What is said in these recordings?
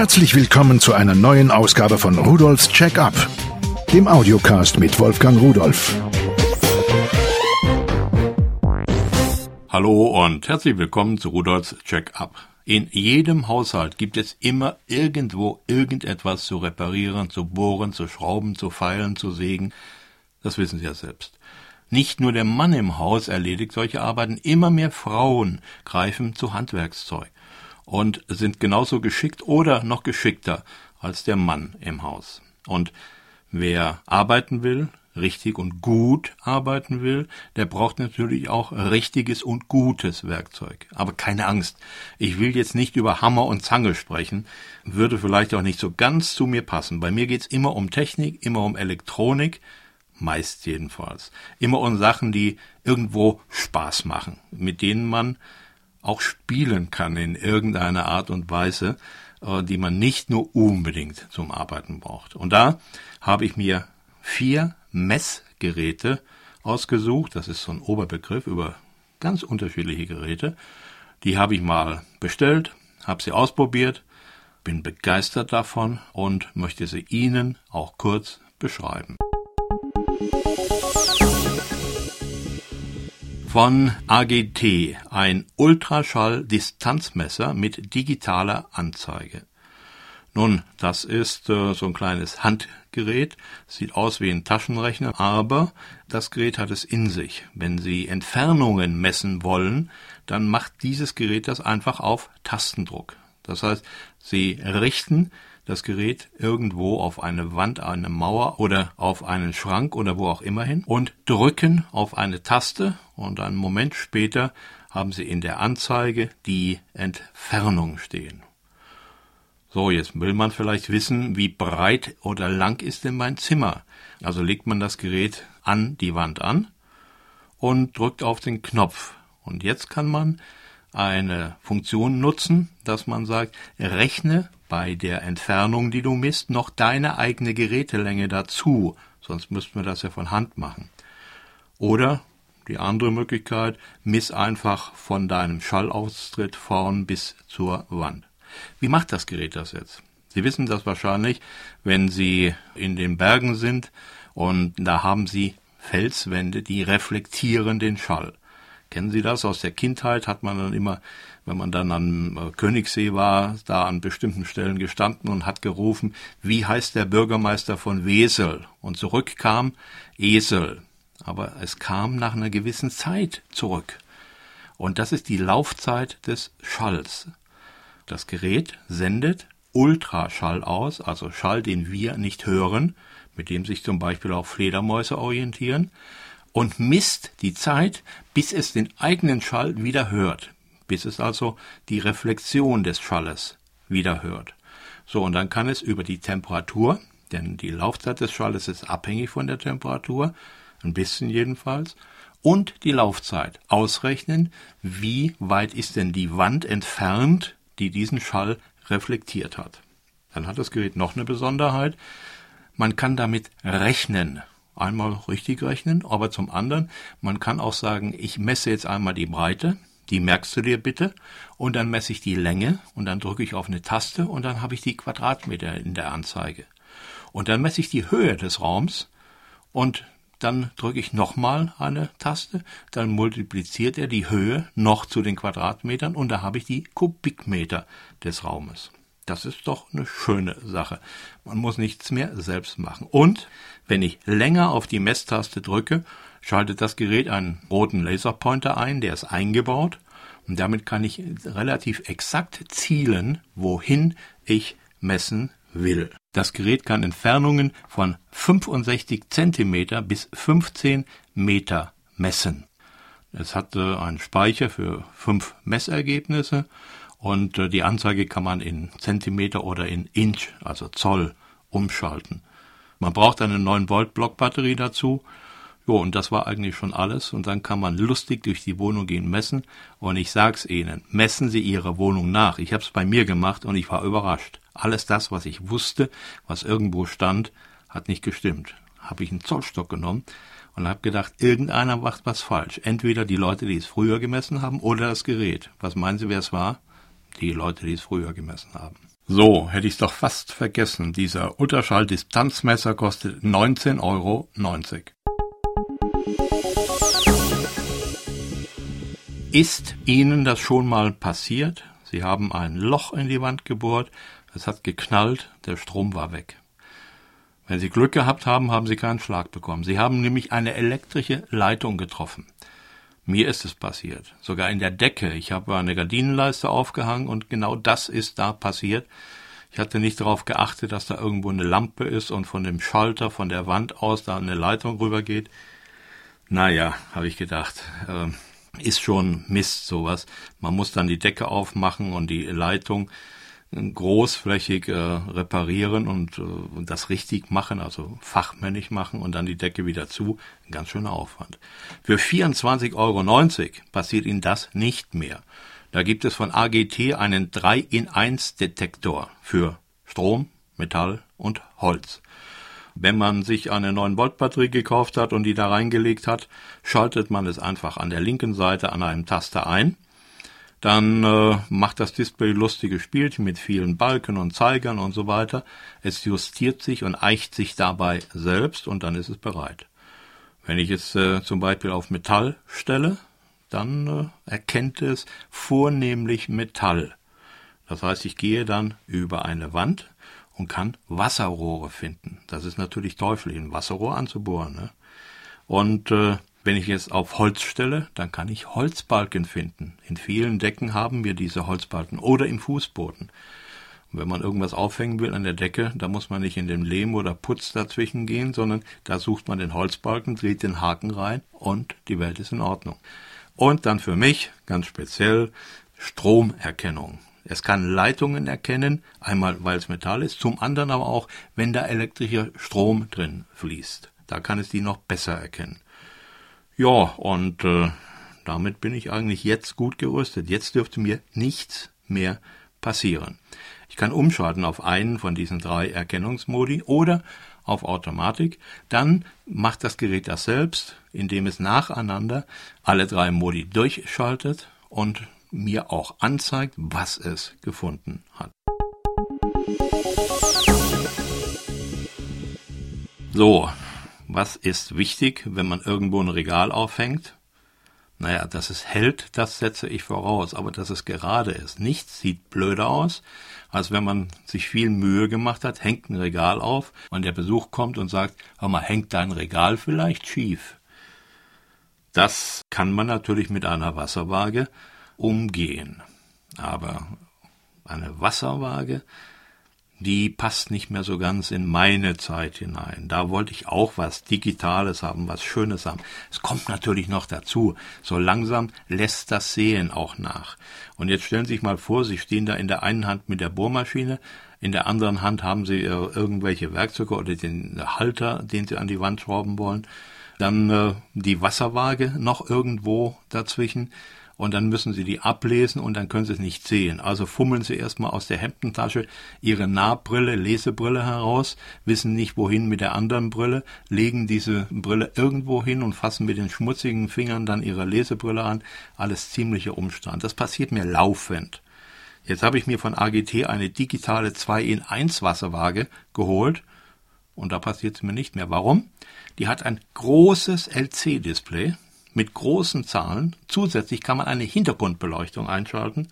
Herzlich willkommen zu einer neuen Ausgabe von Rudolfs Check-up, dem Audiocast mit Wolfgang Rudolf. Hallo und herzlich willkommen zu Rudolfs Check-up. In jedem Haushalt gibt es immer irgendwo irgendetwas zu reparieren, zu bohren, zu schrauben, zu feilen, zu sägen. Das wissen Sie ja selbst. Nicht nur der Mann im Haus erledigt solche Arbeiten, immer mehr Frauen greifen zu Handwerkszeug und sind genauso geschickt oder noch geschickter als der Mann im Haus. Und wer arbeiten will, richtig und gut arbeiten will, der braucht natürlich auch richtiges und gutes Werkzeug. Aber keine Angst, ich will jetzt nicht über Hammer und Zange sprechen, würde vielleicht auch nicht so ganz zu mir passen. Bei mir geht's immer um Technik, immer um Elektronik, meist jedenfalls. Immer um Sachen, die irgendwo Spaß machen, mit denen man auch spielen kann in irgendeiner Art und Weise, äh, die man nicht nur unbedingt zum Arbeiten braucht. Und da habe ich mir vier Messgeräte ausgesucht. Das ist so ein Oberbegriff über ganz unterschiedliche Geräte. Die habe ich mal bestellt, habe sie ausprobiert, bin begeistert davon und möchte sie Ihnen auch kurz beschreiben. Von AGT ein Ultraschall-Distanzmesser mit digitaler Anzeige. Nun, das ist äh, so ein kleines Handgerät, sieht aus wie ein Taschenrechner, aber das Gerät hat es in sich. Wenn Sie Entfernungen messen wollen, dann macht dieses Gerät das einfach auf Tastendruck. Das heißt, Sie richten das Gerät irgendwo auf eine Wand, eine Mauer oder auf einen Schrank oder wo auch immer hin und drücken auf eine Taste und einen Moment später haben Sie in der Anzeige die Entfernung stehen. So, jetzt will man vielleicht wissen, wie breit oder lang ist denn mein Zimmer? Also legt man das Gerät an die Wand an und drückt auf den Knopf. Und jetzt kann man eine Funktion nutzen, dass man sagt, rechne bei der Entfernung, die du misst, noch deine eigene Gerätelänge dazu, sonst müssten wir das ja von Hand machen. Oder die andere Möglichkeit, miss einfach von deinem Schallaustritt vorn bis zur Wand. Wie macht das Gerät das jetzt? Sie wissen das wahrscheinlich, wenn Sie in den Bergen sind und da haben Sie Felswände, die reflektieren den Schall. Kennen Sie das? Aus der Kindheit hat man dann immer, wenn man dann am äh, Königssee war, da an bestimmten Stellen gestanden und hat gerufen, wie heißt der Bürgermeister von Wesel? Und zurückkam Esel. Aber es kam nach einer gewissen Zeit zurück. Und das ist die Laufzeit des Schalls. Das Gerät sendet Ultraschall aus, also Schall, den wir nicht hören, mit dem sich zum Beispiel auch Fledermäuse orientieren und misst die Zeit, bis es den eigenen Schall wieder hört, bis es also die Reflexion des Schalles wieder hört. So, und dann kann es über die Temperatur, denn die Laufzeit des Schalles ist abhängig von der Temperatur, ein bisschen jedenfalls, und die Laufzeit ausrechnen, wie weit ist denn die Wand entfernt, die diesen Schall reflektiert hat. Dann hat das Gerät noch eine Besonderheit. Man kann damit rechnen einmal richtig rechnen, aber zum anderen, man kann auch sagen, ich messe jetzt einmal die Breite, die merkst du dir bitte, und dann messe ich die Länge und dann drücke ich auf eine Taste und dann habe ich die Quadratmeter in der Anzeige. Und dann messe ich die Höhe des Raums und dann drücke ich nochmal eine Taste, dann multipliziert er die Höhe noch zu den Quadratmetern und da habe ich die Kubikmeter des Raumes. Das ist doch eine schöne Sache. Man muss nichts mehr selbst machen. Und wenn ich länger auf die Messtaste drücke, schaltet das Gerät einen roten Laserpointer ein, der ist eingebaut. Und damit kann ich relativ exakt zielen, wohin ich messen will. Das Gerät kann Entfernungen von 65 Zentimeter bis 15 Meter messen. Es hat einen Speicher für fünf Messergebnisse und äh, die Anzeige kann man in Zentimeter oder in Inch, also Zoll, umschalten. Man braucht eine 9 Volt Blockbatterie dazu. Jo, und das war eigentlich schon alles. Und dann kann man lustig durch die Wohnung gehen messen. Und ich sag's Ihnen, messen Sie Ihre Wohnung nach. Ich hab's bei mir gemacht und ich war überrascht. Alles das, was ich wusste, was irgendwo stand, hat nicht gestimmt. Habe ich einen Zollstock genommen und habe gedacht, irgendeiner macht was falsch. Entweder die Leute, die es früher gemessen haben, oder das Gerät. Was meinen Sie, wer es war? Die Leute, die es früher gemessen haben. So, hätte ich es doch fast vergessen. Dieser Ultraschalldistanzmesser kostet 19,90 Euro. Ist Ihnen das schon mal passiert? Sie haben ein Loch in die Wand gebohrt, es hat geknallt, der Strom war weg. Wenn Sie Glück gehabt haben, haben Sie keinen Schlag bekommen. Sie haben nämlich eine elektrische Leitung getroffen. Mir ist es passiert. Sogar in der Decke. Ich habe eine Gardinenleiste aufgehangen und genau das ist da passiert. Ich hatte nicht darauf geachtet, dass da irgendwo eine Lampe ist und von dem Schalter von der Wand aus da eine Leitung rübergeht. Naja, habe ich gedacht, äh, ist schon Mist sowas. Man muss dann die Decke aufmachen und die Leitung großflächig äh, reparieren und, äh, das richtig machen, also fachmännisch machen und dann die Decke wieder zu. Ein ganz schöner Aufwand. Für 24,90 Euro passiert Ihnen das nicht mehr. Da gibt es von AGT einen 3-in-1-Detektor für Strom, Metall und Holz. Wenn man sich eine 9-Volt-Batterie gekauft hat und die da reingelegt hat, schaltet man es einfach an der linken Seite an einem Taster ein – dann äh, macht das Display lustige Spielchen mit vielen Balken und Zeigern und so weiter. Es justiert sich und eicht sich dabei selbst und dann ist es bereit. Wenn ich es äh, zum Beispiel auf Metall stelle, dann äh, erkennt es vornehmlich Metall. Das heißt, ich gehe dann über eine Wand und kann Wasserrohre finden. Das ist natürlich teuflisch, ein Wasserrohr anzubohren. Ne? Und äh, wenn ich jetzt auf Holz stelle, dann kann ich Holzbalken finden. In vielen Decken haben wir diese Holzbalken oder im Fußboden. Und wenn man irgendwas aufhängen will an der Decke, da muss man nicht in den Lehm oder Putz dazwischen gehen, sondern da sucht man den Holzbalken, dreht den Haken rein und die Welt ist in Ordnung. Und dann für mich ganz speziell Stromerkennung. Es kann Leitungen erkennen, einmal weil es Metall ist, zum anderen aber auch, wenn da elektrischer Strom drin fließt. Da kann es die noch besser erkennen. Ja, und äh, damit bin ich eigentlich jetzt gut gerüstet. Jetzt dürfte mir nichts mehr passieren. Ich kann umschalten auf einen von diesen drei Erkennungsmodi oder auf Automatik. Dann macht das Gerät das selbst, indem es nacheinander alle drei Modi durchschaltet und mir auch anzeigt, was es gefunden hat. So, was ist wichtig, wenn man irgendwo ein Regal aufhängt? Naja, dass es hält, das setze ich voraus, aber dass es gerade ist. Nichts sieht blöder aus, als wenn man sich viel Mühe gemacht hat, hängt ein Regal auf und der Besuch kommt und sagt, hör mal, hängt dein Regal vielleicht schief? Das kann man natürlich mit einer Wasserwaage umgehen. Aber eine Wasserwaage die passt nicht mehr so ganz in meine Zeit hinein. Da wollte ich auch was Digitales haben, was Schönes haben. Es kommt natürlich noch dazu. So langsam lässt das Sehen auch nach. Und jetzt stellen Sie sich mal vor, Sie stehen da in der einen Hand mit der Bohrmaschine, in der anderen Hand haben Sie äh, irgendwelche Werkzeuge oder den Halter, den Sie an die Wand schrauben wollen. Dann äh, die Wasserwaage noch irgendwo dazwischen und dann müssen Sie die ablesen und dann können Sie es nicht sehen. Also fummeln Sie erstmal aus der Hemdentasche Ihre Nahbrille, Lesebrille heraus, wissen nicht wohin mit der anderen Brille, legen diese Brille irgendwo hin und fassen mit den schmutzigen Fingern dann Ihre Lesebrille an. Alles ziemlicher Umstand. Das passiert mir laufend. Jetzt habe ich mir von AGT eine digitale 2 in 1 Wasserwaage geholt und da passiert es mir nicht mehr. Warum? Die hat ein großes LC-Display, mit großen Zahlen. Zusätzlich kann man eine Hintergrundbeleuchtung einschalten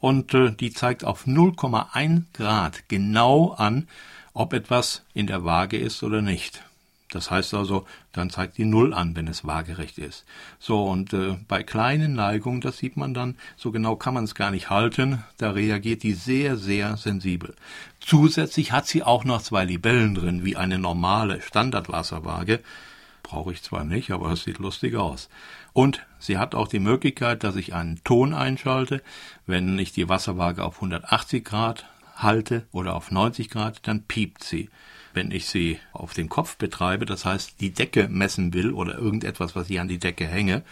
und äh, die zeigt auf 0,1 Grad genau an, ob etwas in der Waage ist oder nicht. Das heißt also, dann zeigt die Null an, wenn es waagerecht ist. So, und äh, bei kleinen Neigungen, das sieht man dann, so genau kann man es gar nicht halten, da reagiert die sehr, sehr sensibel. Zusätzlich hat sie auch noch zwei Libellen drin, wie eine normale Standardwasserwaage. Brauche ich zwar nicht, aber es sieht lustig aus. Und sie hat auch die Möglichkeit, dass ich einen Ton einschalte. Wenn ich die Wasserwaage auf 180 Grad halte oder auf 90 Grad, dann piept sie. Wenn ich sie auf den Kopf betreibe, das heißt die Decke messen will oder irgendetwas, was ich an die Decke hänge,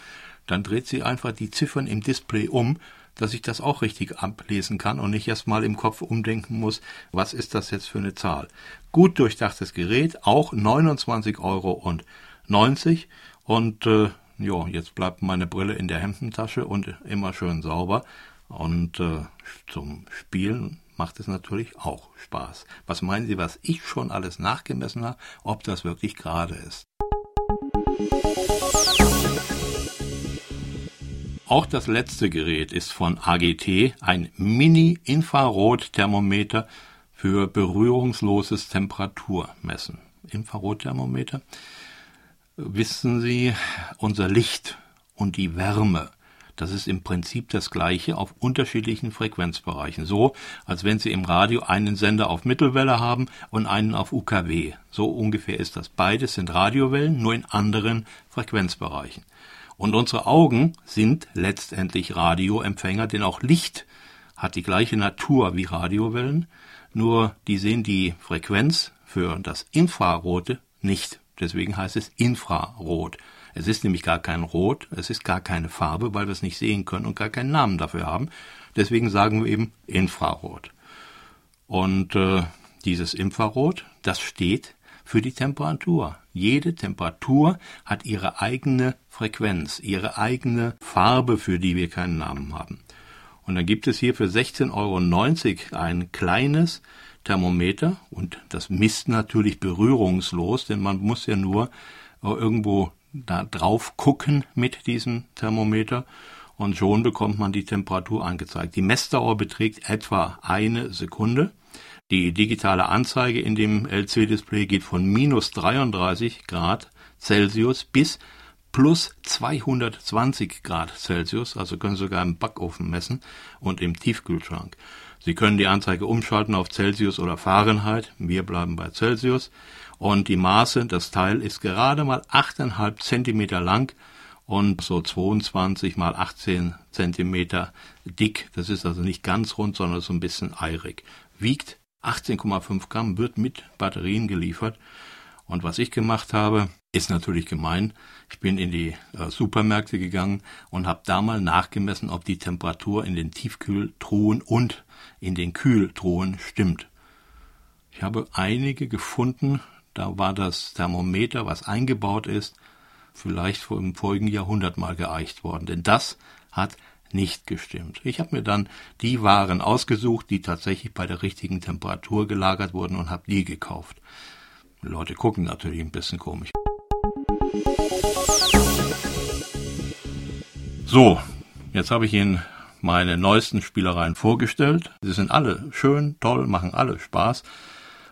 dann dreht sie einfach die Ziffern im Display um, dass ich das auch richtig ablesen kann und nicht erst mal im Kopf umdenken muss, was ist das jetzt für eine Zahl. Gut durchdachtes Gerät, auch 29 Euro und 90 und äh, ja, jetzt bleibt meine Brille in der Hemdentasche und immer schön sauber. Und äh, zum Spielen macht es natürlich auch Spaß. Was meinen Sie, was ich schon alles nachgemessen habe, ob das wirklich gerade ist? Auch das letzte Gerät ist von AGT, ein Mini-Infrarotthermometer für berührungsloses Temperaturmessen. Infrarotthermometer. Wissen Sie, unser Licht und die Wärme das ist im Prinzip das gleiche auf unterschiedlichen Frequenzbereichen. So, als wenn Sie im Radio einen Sender auf Mittelwelle haben und einen auf UKW. So ungefähr ist das. Beides sind Radiowellen, nur in anderen Frequenzbereichen. Und unsere Augen sind letztendlich Radioempfänger, denn auch Licht hat die gleiche Natur wie Radiowellen, nur die sehen die Frequenz für das Infrarote nicht. Deswegen heißt es Infrarot. Es ist nämlich gar kein Rot, es ist gar keine Farbe, weil wir es nicht sehen können und gar keinen Namen dafür haben. Deswegen sagen wir eben Infrarot. Und äh, dieses Infrarot, das steht für die Temperatur. Jede Temperatur hat ihre eigene Frequenz, ihre eigene Farbe, für die wir keinen Namen haben. Und dann gibt es hier für 16,90 Euro ein kleines Thermometer und das misst natürlich berührungslos, denn man muss ja nur irgendwo da drauf gucken mit diesem Thermometer und schon bekommt man die Temperatur angezeigt. Die Messdauer beträgt etwa eine Sekunde. Die digitale Anzeige in dem LC-Display geht von minus 33 Grad Celsius bis plus 220 Grad Celsius, also können Sie sogar im Backofen messen und im Tiefkühlschrank. Sie können die Anzeige umschalten auf Celsius oder Fahrenheit. Wir bleiben bei Celsius. Und die Maße, das Teil ist gerade mal 8,5 Zentimeter lang und so 22 mal 18 Zentimeter dick. Das ist also nicht ganz rund, sondern so ein bisschen eirig. Wiegt 18,5 Gramm, wird mit Batterien geliefert. Und was ich gemacht habe, ist natürlich gemein. Ich bin in die äh, Supermärkte gegangen und habe da mal nachgemessen, ob die Temperatur in den Tiefkühltruhen und in den Kühltruhen stimmt. Ich habe einige gefunden, da war das Thermometer, was eingebaut ist, vielleicht vor im vorigen Jahrhundert mal geeicht worden. Denn das hat nicht gestimmt. Ich habe mir dann die Waren ausgesucht, die tatsächlich bei der richtigen Temperatur gelagert wurden und habe die gekauft. Leute gucken natürlich ein bisschen komisch. So, jetzt habe ich Ihnen meine neuesten Spielereien vorgestellt. Sie sind alle schön, toll, machen alle Spaß.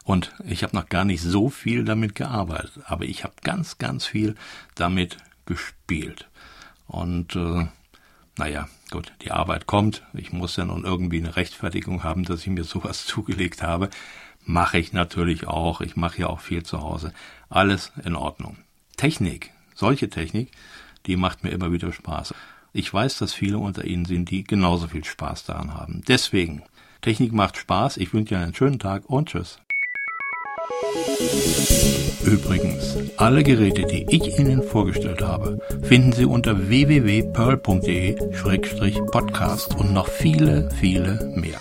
Und ich habe noch gar nicht so viel damit gearbeitet, aber ich habe ganz, ganz viel damit gespielt. Und äh, naja, gut, die Arbeit kommt. Ich muss ja nun irgendwie eine Rechtfertigung haben, dass ich mir sowas zugelegt habe. Mache ich natürlich auch. Ich mache ja auch viel zu Hause. Alles in Ordnung. Technik, solche Technik, die macht mir immer wieder Spaß. Ich weiß, dass viele unter Ihnen sind, die genauso viel Spaß daran haben. Deswegen, Technik macht Spaß. Ich wünsche Ihnen einen schönen Tag und tschüss. Übrigens, alle Geräte, die ich Ihnen vorgestellt habe, finden Sie unter www.pearl.de-podcast und noch viele, viele mehr.